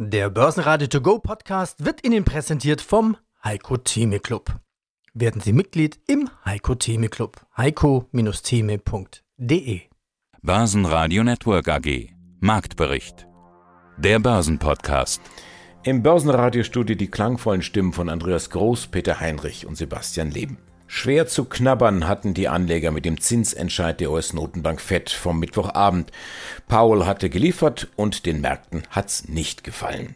Der Börsenradio To Go Podcast wird Ihnen präsentiert vom Heiko Theme Club. Werden Sie Mitglied im Heiko Theme Club. heiko-theme.de Börsenradio Network AG Marktbericht Der Börsenpodcast Im Börsenradiostudio die klangvollen Stimmen von Andreas Groß, Peter Heinrich und Sebastian Leben. Schwer zu knabbern hatten die Anleger mit dem Zinsentscheid der US-Notenbank Fed vom Mittwochabend. Powell hatte geliefert und den Märkten hat's nicht gefallen.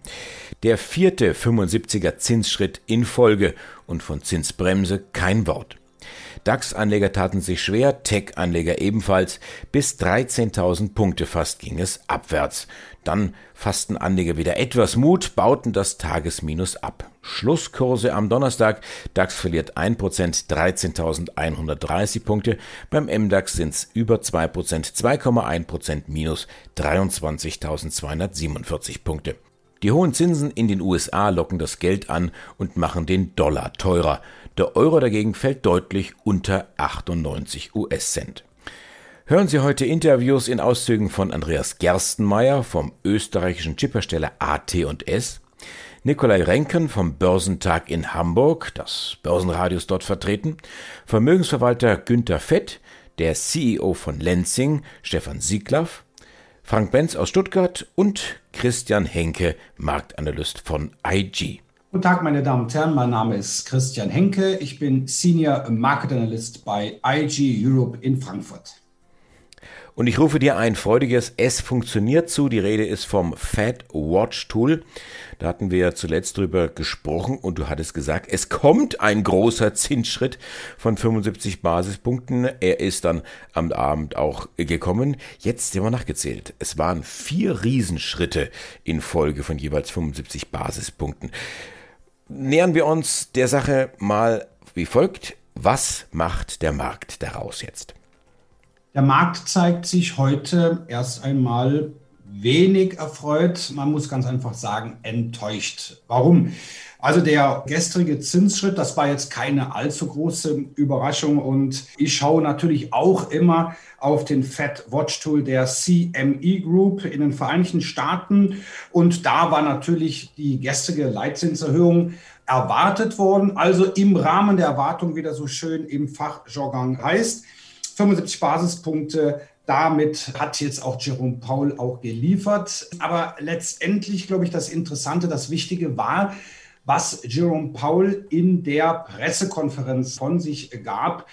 Der vierte 75er Zinsschritt in Folge und von Zinsbremse kein Wort. DAX-Anleger taten sich schwer, Tech-Anleger ebenfalls. Bis 13.000 Punkte fast ging es abwärts. Dann fassten Anleger wieder etwas Mut, bauten das Tagesminus ab. Schlusskurse am Donnerstag. DAX verliert 1%, 13.130 Punkte. Beim MDAX sind's über 2%, 2,1% minus 23.247 Punkte. Die hohen Zinsen in den USA locken das Geld an und machen den Dollar teurer. Der Euro dagegen fällt deutlich unter 98 US-Cent. Hören Sie heute Interviews in Auszügen von Andreas Gerstenmeier vom österreichischen Chiphersteller AT&S, Nikolai Renken vom Börsentag in Hamburg, das Börsenradio ist dort vertreten, Vermögensverwalter Günther Fett, der CEO von Lenzing, Stefan Sieglaff, Frank Benz aus Stuttgart und Christian Henke, Marktanalyst von IG. Guten Tag, meine Damen und Herren. Mein Name ist Christian Henke. Ich bin Senior Market Analyst bei IG Europe in Frankfurt. Und ich rufe dir ein freudiges Es funktioniert zu. Die Rede ist vom Fat Watch Tool. Da hatten wir zuletzt drüber gesprochen und du hattest gesagt, es kommt ein großer Zinsschritt von 75 Basispunkten. Er ist dann am Abend auch gekommen. Jetzt sind wir nachgezählt. Es waren vier Riesenschritte in Folge von jeweils 75 Basispunkten. Nähern wir uns der Sache mal wie folgt. Was macht der Markt daraus jetzt? Der Markt zeigt sich heute erst einmal wenig erfreut. Man muss ganz einfach sagen, enttäuscht. Warum? Also der gestrige Zinsschritt, das war jetzt keine allzu große Überraschung und ich schaue natürlich auch immer auf den Fed Watch Tool der CME Group in den Vereinigten Staaten und da war natürlich die gestrige Leitzinserhöhung erwartet worden, also im Rahmen der Erwartung, wie das so schön im Fachjargon heißt. 75 Basispunkte. Damit hat jetzt auch Jerome Paul auch geliefert. Aber letztendlich, glaube ich, das Interessante, das Wichtige war, was Jerome Paul in der Pressekonferenz von sich gab.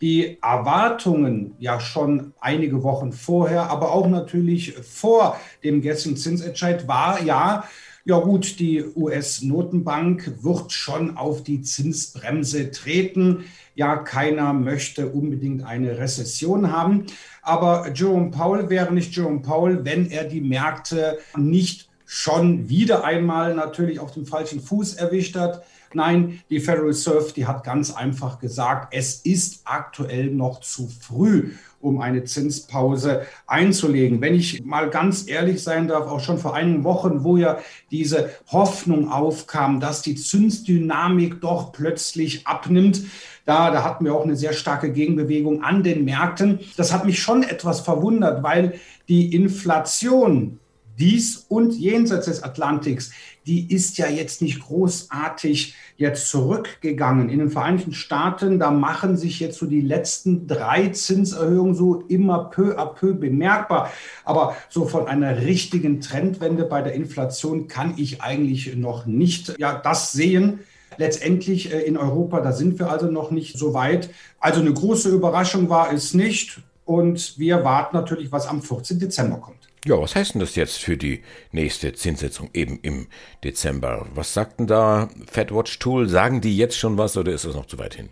Die Erwartungen ja schon einige Wochen vorher, aber auch natürlich vor dem gestrigen Zinsentscheid war ja, ja gut, die US-Notenbank wird schon auf die Zinsbremse treten. Ja, keiner möchte unbedingt eine Rezession haben. Aber Jerome Powell wäre nicht Jerome Powell, wenn er die Märkte nicht schon wieder einmal natürlich auf dem falschen Fuß erwischt hat. Nein, die Federal Reserve, die hat ganz einfach gesagt, es ist aktuell noch zu früh, um eine Zinspause einzulegen. Wenn ich mal ganz ehrlich sein darf, auch schon vor einigen Wochen, wo ja diese Hoffnung aufkam, dass die Zinsdynamik doch plötzlich abnimmt, da, da hatten wir auch eine sehr starke Gegenbewegung an den Märkten. Das hat mich schon etwas verwundert, weil die Inflation dies und jenseits des Atlantiks, die ist ja jetzt nicht großartig jetzt zurückgegangen. In den Vereinigten Staaten, da machen sich jetzt so die letzten drei Zinserhöhungen so immer peu à peu bemerkbar. Aber so von einer richtigen Trendwende bei der Inflation kann ich eigentlich noch nicht ja, das sehen. Letztendlich äh, in Europa, da sind wir also noch nicht so weit. Also eine große Überraschung war es nicht. Und wir warten natürlich, was am 14. Dezember kommt. Ja, was heißt denn das jetzt für die nächste Zinssitzung eben im Dezember? Was sagt denn da FedWatch Tool? Sagen die jetzt schon was oder ist das noch zu weit hin?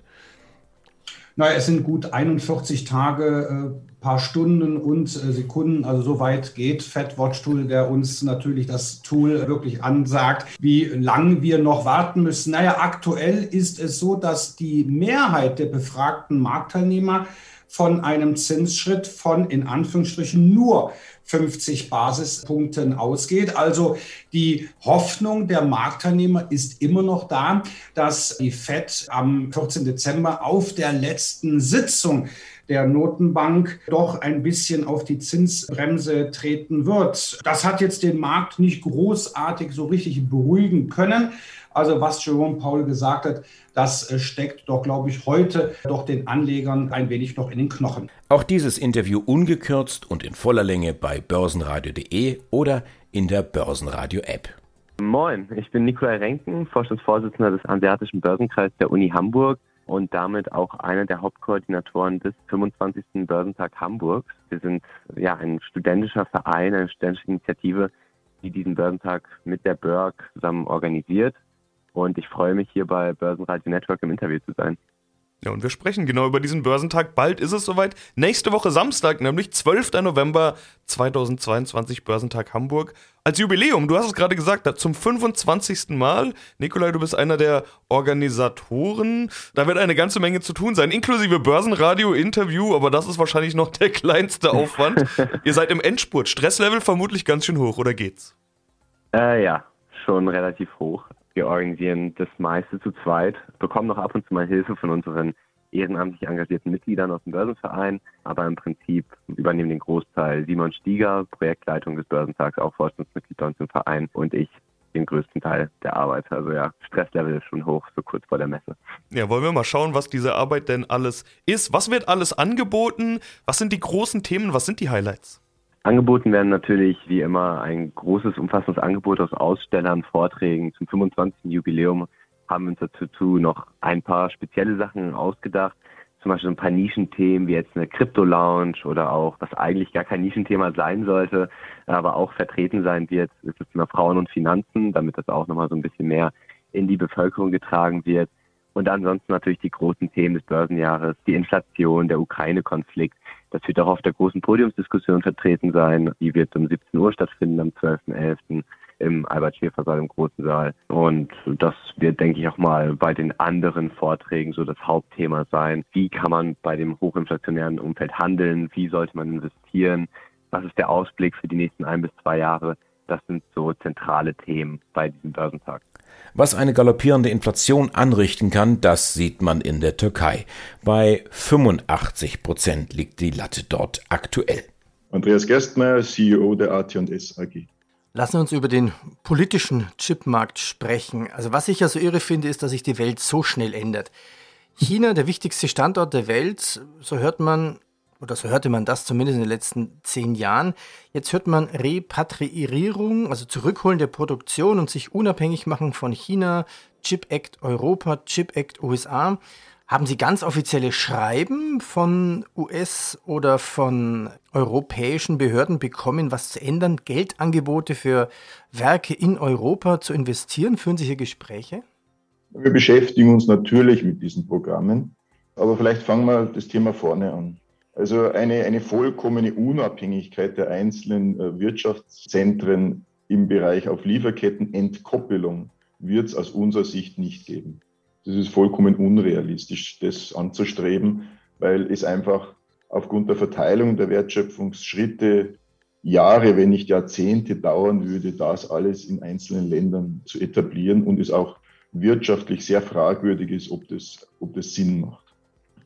Naja, es sind gut 41 Tage, äh, paar Stunden und äh, Sekunden. Also so weit geht FedWatch Tool, der uns natürlich das Tool wirklich ansagt, wie lang wir noch warten müssen. Naja, aktuell ist es so, dass die Mehrheit der befragten Marktteilnehmer von einem Zinsschritt von in Anführungsstrichen nur 50 Basispunkten ausgeht. Also die Hoffnung der Marktteilnehmer ist immer noch da, dass die FED am 14. Dezember auf der letzten Sitzung der Notenbank doch ein bisschen auf die Zinsbremse treten wird. Das hat jetzt den Markt nicht großartig so richtig beruhigen können. Also was Jerome Paul gesagt hat, das äh, steckt doch, glaube ich, heute doch den Anlegern ein wenig noch in den Knochen. Auch dieses Interview ungekürzt und in voller Länge bei börsenradio.de oder in der Börsenradio-App. Moin, ich bin Nikolai Renken, Vorstandsvorsitzender des Asiatischen Börsenkreises der Uni Hamburg und damit auch einer der Hauptkoordinatoren des 25. Börsentag Hamburgs. Wir sind ja ein studentischer Verein, eine studentische Initiative, die diesen Börsentag mit der Börg zusammen organisiert. Und ich freue mich hier bei Börsenradio Network im Interview zu sein. Ja, und wir sprechen genau über diesen Börsentag. Bald ist es soweit. Nächste Woche Samstag, nämlich 12. November 2022, Börsentag Hamburg. Als Jubiläum, du hast es gerade gesagt, zum 25. Mal. Nikolai, du bist einer der Organisatoren. Da wird eine ganze Menge zu tun sein, inklusive Börsenradio-Interview, aber das ist wahrscheinlich noch der kleinste Aufwand. Ihr seid im Endspurt. Stresslevel vermutlich ganz schön hoch, oder geht's? Äh, ja, schon relativ hoch. Wir organisieren das meiste zu zweit, bekommen noch ab und zu mal Hilfe von unseren ehrenamtlich engagierten Mitgliedern aus dem Börsenverein, aber im Prinzip übernehmen den Großteil Simon Stieger, Projektleitung des Börsentags, auch Vorstandsmitglied bei uns im Verein und ich den größten Teil der Arbeit. Also ja, Stresslevel ist schon hoch, so kurz vor der Messe. Ja, wollen wir mal schauen, was diese Arbeit denn alles ist. Was wird alles angeboten? Was sind die großen Themen? Was sind die Highlights? Angeboten werden natürlich wie immer ein großes, umfassendes Angebot aus Ausstellern, Vorträgen. Zum 25. Jubiläum haben wir uns dazu noch ein paar spezielle Sachen ausgedacht. Zum Beispiel ein paar Nischenthemen wie jetzt eine Crypto-Lounge oder auch, was eigentlich gar kein Nischenthema sein sollte, aber auch vertreten sein wird, ist das Thema Frauen und Finanzen, damit das auch nochmal so ein bisschen mehr in die Bevölkerung getragen wird. Und ansonsten natürlich die großen Themen des Börsenjahres, die Inflation, der Ukraine-Konflikt. Das wird auch auf der großen Podiumsdiskussion vertreten sein. Die wird um 17 Uhr stattfinden am 12.11. im Albert-Schäfer-Saal im Großen Saal. Und das wird, denke ich, auch mal bei den anderen Vorträgen so das Hauptthema sein. Wie kann man bei dem hochinflationären Umfeld handeln? Wie sollte man investieren? Was ist der Ausblick für die nächsten ein bis zwei Jahre? Das sind so zentrale Themen bei diesem Börsentag. Was eine galoppierende Inflation anrichten kann, das sieht man in der Türkei. Bei 85 Prozent liegt die Latte dort aktuell. Andreas Gerstmeier, CEO der AT&S AG. Lassen wir uns über den politischen Chipmarkt sprechen. Also was ich ja so irre finde, ist, dass sich die Welt so schnell ändert. China, der wichtigste Standort der Welt, so hört man, oder so hörte man das zumindest in den letzten zehn Jahren. Jetzt hört man Repatriierung, also Zurückholen der Produktion und sich unabhängig machen von China, Chip Act Europa, Chip Act USA. Haben Sie ganz offizielle Schreiben von US- oder von europäischen Behörden bekommen, was zu ändern, Geldangebote für Werke in Europa zu investieren? Führen Sie hier Gespräche? Wir beschäftigen uns natürlich mit diesen Programmen, aber vielleicht fangen wir das Thema vorne an. Also eine, eine vollkommene Unabhängigkeit der einzelnen äh, Wirtschaftszentren im Bereich auf Lieferkettenentkoppelung wird es aus unserer Sicht nicht geben. Das ist vollkommen unrealistisch, das anzustreben, weil es einfach aufgrund der Verteilung der Wertschöpfungsschritte Jahre, wenn nicht Jahrzehnte dauern würde, das alles in einzelnen Ländern zu etablieren und es auch wirtschaftlich sehr fragwürdig ist, ob das, ob das Sinn macht.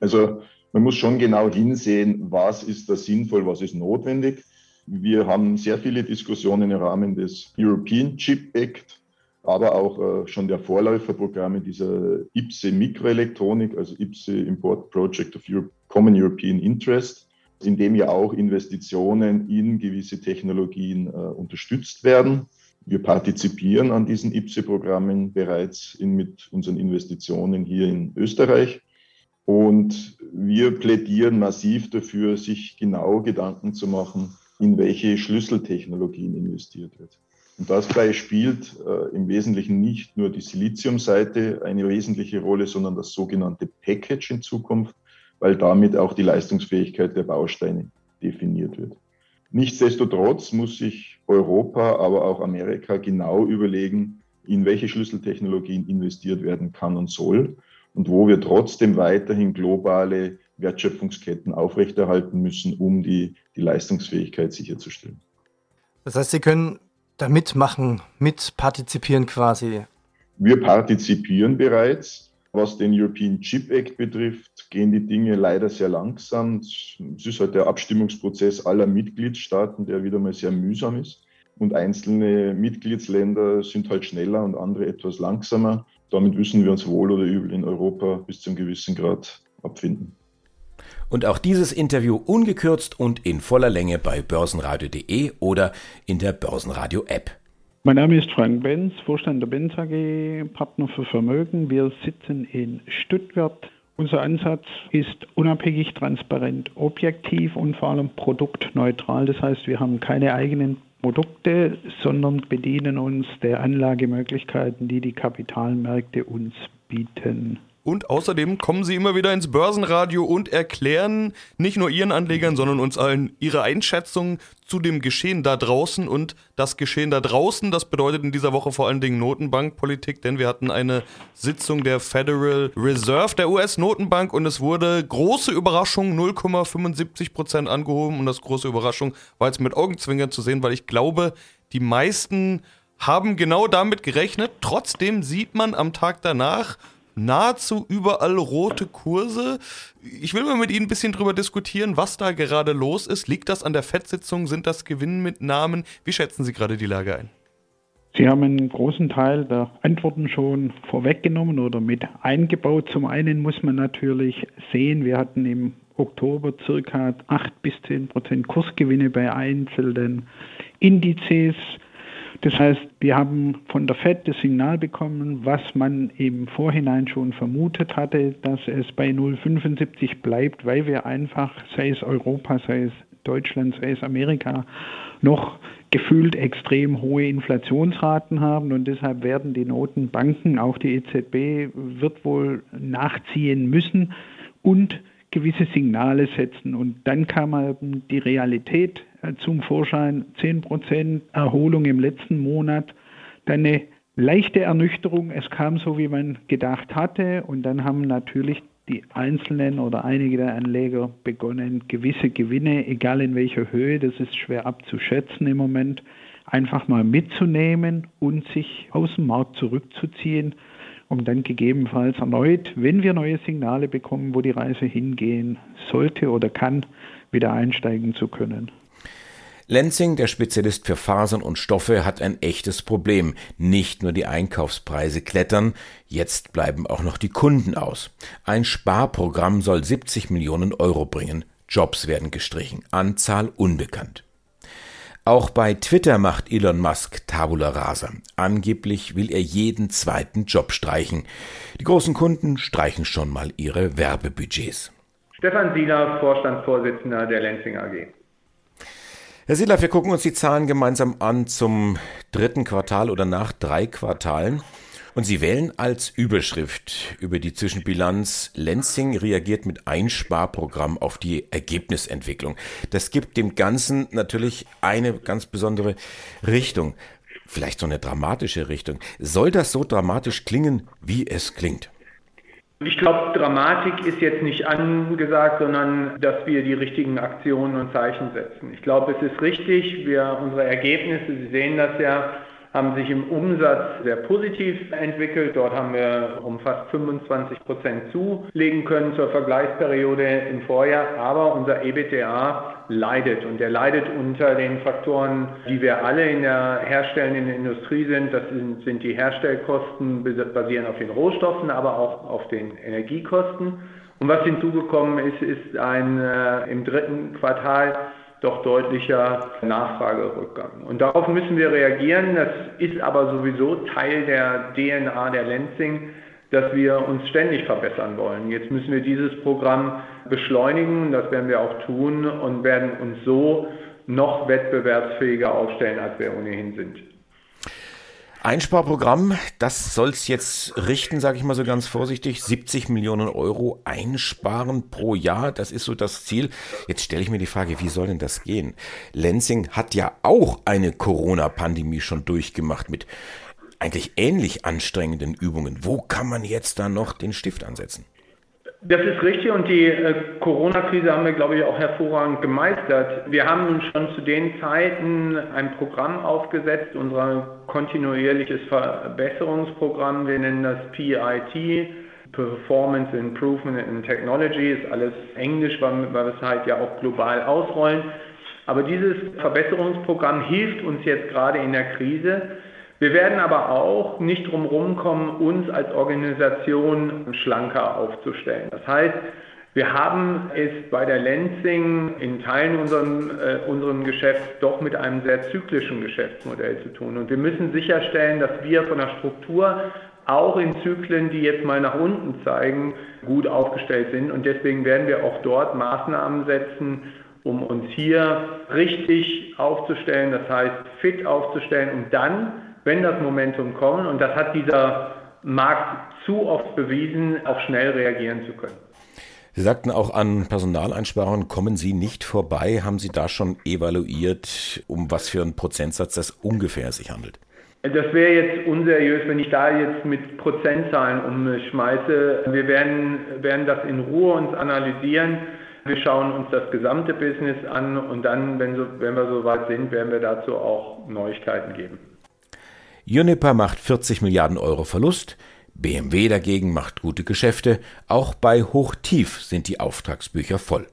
Also man muss schon genau hinsehen, was ist da sinnvoll, was ist notwendig. Wir haben sehr viele Diskussionen im Rahmen des European Chip Act, aber auch äh, schon der Vorläuferprogramme dieser IPSE Mikroelektronik, also IPSE Import Project of Europe, Common European Interest, in dem ja auch Investitionen in gewisse Technologien äh, unterstützt werden. Wir partizipieren an diesen IPSE-Programmen bereits in, mit unseren Investitionen hier in Österreich. Und wir plädieren massiv dafür, sich genau Gedanken zu machen, in welche Schlüsseltechnologien investiert wird. Und dabei spielt äh, im Wesentlichen nicht nur die Siliziumseite eine wesentliche Rolle, sondern das sogenannte Package in Zukunft, weil damit auch die Leistungsfähigkeit der Bausteine definiert wird. Nichtsdestotrotz muss sich Europa, aber auch Amerika genau überlegen, in welche Schlüsseltechnologien investiert werden kann und soll und wo wir trotzdem weiterhin globale Wertschöpfungsketten aufrechterhalten müssen, um die, die Leistungsfähigkeit sicherzustellen. Das heißt, Sie können da mitmachen, mitpartizipieren quasi. Wir partizipieren bereits, Was den European Chip Act betrifft, gehen die Dinge leider sehr langsam. Es ist halt der Abstimmungsprozess aller Mitgliedstaaten, der wieder mal sehr mühsam ist. Und einzelne Mitgliedsländer sind halt schneller und andere etwas langsamer. Damit müssen wir uns wohl oder übel in Europa bis zum gewissen Grad abfinden. Und auch dieses Interview ungekürzt und in voller Länge bei börsenradio.de oder in der Börsenradio-App. Mein Name ist Frank Benz, Vorstand der Benz AG, Partner für Vermögen. Wir sitzen in Stuttgart. Unser Ansatz ist unabhängig, transparent, objektiv und vor allem produktneutral. Das heißt, wir haben keine eigenen Produkte, sondern bedienen uns der Anlagemöglichkeiten, die die Kapitalmärkte uns bieten. Und außerdem kommen sie immer wieder ins Börsenradio und erklären nicht nur ihren Anlegern, sondern uns allen ihre Einschätzung zu dem Geschehen da draußen. Und das Geschehen da draußen, das bedeutet in dieser Woche vor allen Dingen Notenbankpolitik, denn wir hatten eine Sitzung der Federal Reserve, der US-Notenbank, und es wurde große Überraschung 0,75 Prozent angehoben. Und das große Überraschung war jetzt mit Augenzwinkern zu sehen, weil ich glaube, die meisten haben genau damit gerechnet. Trotzdem sieht man am Tag danach, nahezu überall rote Kurse. Ich will mal mit Ihnen ein bisschen drüber diskutieren, was da gerade los ist. Liegt das an der FED-Sitzung? Sind das Gewinnmitnahmen? Wie schätzen Sie gerade die Lage ein? Sie haben einen großen Teil der Antworten schon vorweggenommen oder mit eingebaut. Zum einen muss man natürlich sehen, wir hatten im Oktober circa 8 bis 10 Prozent Kursgewinne bei einzelnen Indizes. Das heißt, wir haben von der FED das Signal bekommen, was man im Vorhinein schon vermutet hatte, dass es bei 0,75 bleibt, weil wir einfach, sei es Europa, sei es Deutschland, sei es Amerika, noch gefühlt extrem hohe Inflationsraten haben und deshalb werden die Notenbanken, auch die EZB, wird wohl nachziehen müssen und gewisse Signale setzen. Und dann kam eben die Realität zum Vorschein, 10% Erholung im letzten Monat, dann eine leichte Ernüchterung, es kam so, wie man gedacht hatte. Und dann haben natürlich die einzelnen oder einige der Anleger begonnen, gewisse Gewinne, egal in welcher Höhe, das ist schwer abzuschätzen im Moment, einfach mal mitzunehmen und sich aus dem Markt zurückzuziehen um dann gegebenenfalls erneut, wenn wir neue Signale bekommen, wo die Reise hingehen sollte oder kann, wieder einsteigen zu können. Lenzing, der Spezialist für Fasern und Stoffe, hat ein echtes Problem. Nicht nur die Einkaufspreise klettern, jetzt bleiben auch noch die Kunden aus. Ein Sparprogramm soll 70 Millionen Euro bringen. Jobs werden gestrichen, Anzahl unbekannt. Auch bei Twitter macht Elon Musk Tabula rasa. Angeblich will er jeden zweiten Job streichen. Die großen Kunden streichen schon mal ihre Werbebudgets. Stefan Sieler, Vorstandsvorsitzender der Lenzing AG. Herr Sieler, wir gucken uns die Zahlen gemeinsam an zum dritten Quartal oder nach drei Quartalen. Und Sie wählen als Überschrift über die Zwischenbilanz Lenzing reagiert mit Einsparprogramm auf die Ergebnisentwicklung. Das gibt dem Ganzen natürlich eine ganz besondere Richtung. Vielleicht so eine dramatische Richtung. Soll das so dramatisch klingen, wie es klingt? Ich glaube, Dramatik ist jetzt nicht angesagt, sondern dass wir die richtigen Aktionen und Zeichen setzen. Ich glaube, es ist richtig. Wir, unsere Ergebnisse, Sie sehen das ja, haben sich im Umsatz sehr positiv entwickelt. Dort haben wir um fast 25 Prozent zulegen können zur Vergleichsperiode im Vorjahr. Aber unser EBTA leidet und der leidet unter den Faktoren, die wir alle in der herstellenden Industrie sind. Das sind, sind die Herstellkosten basieren auf den Rohstoffen, aber auch auf den Energiekosten. Und was hinzugekommen ist, ist ein äh, im dritten Quartal doch deutlicher Nachfragerückgang. Und darauf müssen wir reagieren. Das ist aber sowieso Teil der DNA der Lenzing, dass wir uns ständig verbessern wollen. Jetzt müssen wir dieses Programm beschleunigen, das werden wir auch tun und werden uns so noch wettbewerbsfähiger aufstellen, als wir ohnehin sind. Einsparprogramm, das soll es jetzt richten, sage ich mal so ganz vorsichtig. 70 Millionen Euro einsparen pro Jahr, das ist so das Ziel. Jetzt stelle ich mir die Frage, wie soll denn das gehen? Lenzing hat ja auch eine Corona-Pandemie schon durchgemacht mit eigentlich ähnlich anstrengenden Übungen. Wo kann man jetzt da noch den Stift ansetzen? Das ist richtig und die äh, Corona-Krise haben wir, glaube ich, auch hervorragend gemeistert. Wir haben schon zu den Zeiten ein Programm aufgesetzt, unser kontinuierliches Verbesserungsprogramm, wir nennen das PIT, Performance Improvement in Technology, ist alles Englisch, weil wir es halt ja auch global ausrollen. Aber dieses Verbesserungsprogramm hilft uns jetzt gerade in der Krise. Wir werden aber auch nicht drum kommen, uns als Organisation schlanker aufzustellen. Das heißt, wir haben es bei der Lenzing in Teilen unserem, äh, unserem Geschäft doch mit einem sehr zyklischen Geschäftsmodell zu tun. Und wir müssen sicherstellen, dass wir von der Struktur auch in Zyklen, die jetzt mal nach unten zeigen, gut aufgestellt sind. Und deswegen werden wir auch dort Maßnahmen setzen, um uns hier richtig aufzustellen, das heißt fit aufzustellen und dann, wenn das Momentum kommt, und das hat dieser Markt zu oft bewiesen, auch schnell reagieren zu können. Sie sagten auch an Personaleinsparungen kommen Sie nicht vorbei. Haben Sie da schon evaluiert, um was für einen Prozentsatz das ungefähr sich handelt? Das wäre jetzt unseriös, wenn ich da jetzt mit Prozentzahlen umschmeiße. Wir werden, werden das in Ruhe uns analysieren. Wir schauen uns das gesamte Business an und dann, wenn, so, wenn wir soweit sind, werden wir dazu auch Neuigkeiten geben. Juniper macht 40 Milliarden Euro Verlust. BMW dagegen macht gute Geschäfte. Auch bei Hochtief sind die Auftragsbücher voll.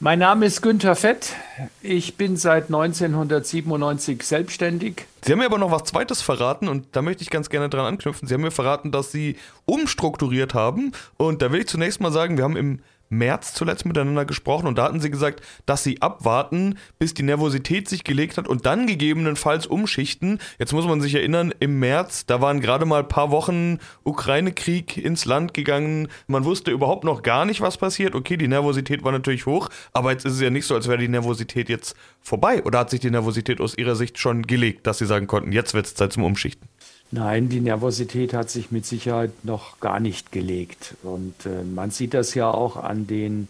Mein Name ist Günther Fett. Ich bin seit 1997 selbstständig. Sie haben mir aber noch was Zweites verraten und da möchte ich ganz gerne dran anknüpfen. Sie haben mir verraten, dass Sie umstrukturiert haben und da will ich zunächst mal sagen, wir haben im März zuletzt miteinander gesprochen und da hatten sie gesagt, dass sie abwarten, bis die Nervosität sich gelegt hat und dann gegebenenfalls umschichten. Jetzt muss man sich erinnern, im März, da waren gerade mal ein paar Wochen Ukraine-Krieg ins Land gegangen. Man wusste überhaupt noch gar nicht, was passiert. Okay, die Nervosität war natürlich hoch, aber jetzt ist es ja nicht so, als wäre die Nervosität jetzt vorbei. Oder hat sich die Nervosität aus Ihrer Sicht schon gelegt, dass Sie sagen konnten, jetzt wird es Zeit zum Umschichten? Nein, die Nervosität hat sich mit Sicherheit noch gar nicht gelegt. Und äh, man sieht das ja auch an den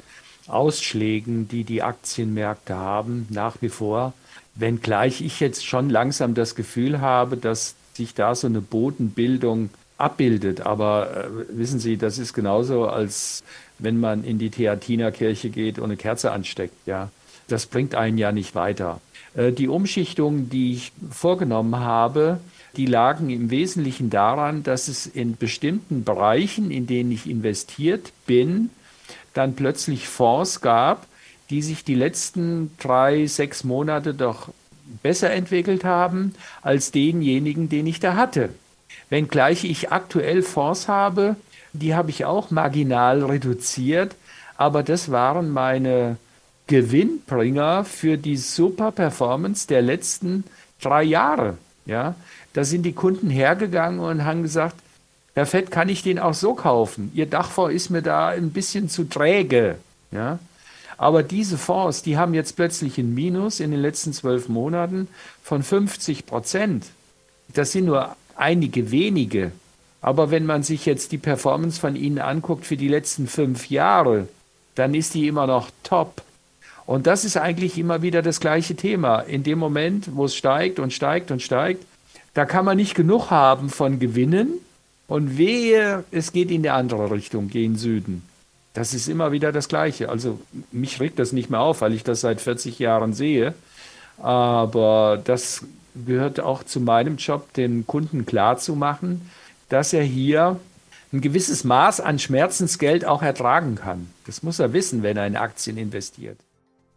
Ausschlägen, die die Aktienmärkte haben, nach wie vor. Wenngleich ich jetzt schon langsam das Gefühl habe, dass sich da so eine Bodenbildung abbildet. Aber äh, wissen Sie, das ist genauso, als wenn man in die Theatinerkirche geht und eine Kerze ansteckt. Ja, das bringt einen ja nicht weiter. Äh, die Umschichtung, die ich vorgenommen habe, die lagen im Wesentlichen daran, dass es in bestimmten Bereichen, in denen ich investiert bin, dann plötzlich Fonds gab, die sich die letzten drei, sechs Monate doch besser entwickelt haben als denjenigen, den ich da hatte. Wenngleich ich aktuell Fonds habe, die habe ich auch marginal reduziert, aber das waren meine Gewinnbringer für die super Performance der letzten drei Jahre. Ja, da sind die Kunden hergegangen und haben gesagt, Herr Fett, kann ich den auch so kaufen? Ihr Dachfonds ist mir da ein bisschen zu träge. Ja? Aber diese Fonds, die haben jetzt plötzlich ein Minus in den letzten zwölf Monaten von 50 Prozent. Das sind nur einige wenige. Aber wenn man sich jetzt die Performance von ihnen anguckt für die letzten fünf Jahre, dann ist die immer noch top. Und das ist eigentlich immer wieder das gleiche Thema. In dem Moment, wo es steigt und steigt und steigt, da kann man nicht genug haben von Gewinnen und wehe, es geht in die andere Richtung, gehen Süden. Das ist immer wieder das Gleiche. Also mich regt das nicht mehr auf, weil ich das seit 40 Jahren sehe. Aber das gehört auch zu meinem Job, dem Kunden klarzumachen, dass er hier ein gewisses Maß an Schmerzensgeld auch ertragen kann. Das muss er wissen, wenn er in Aktien investiert.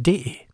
D.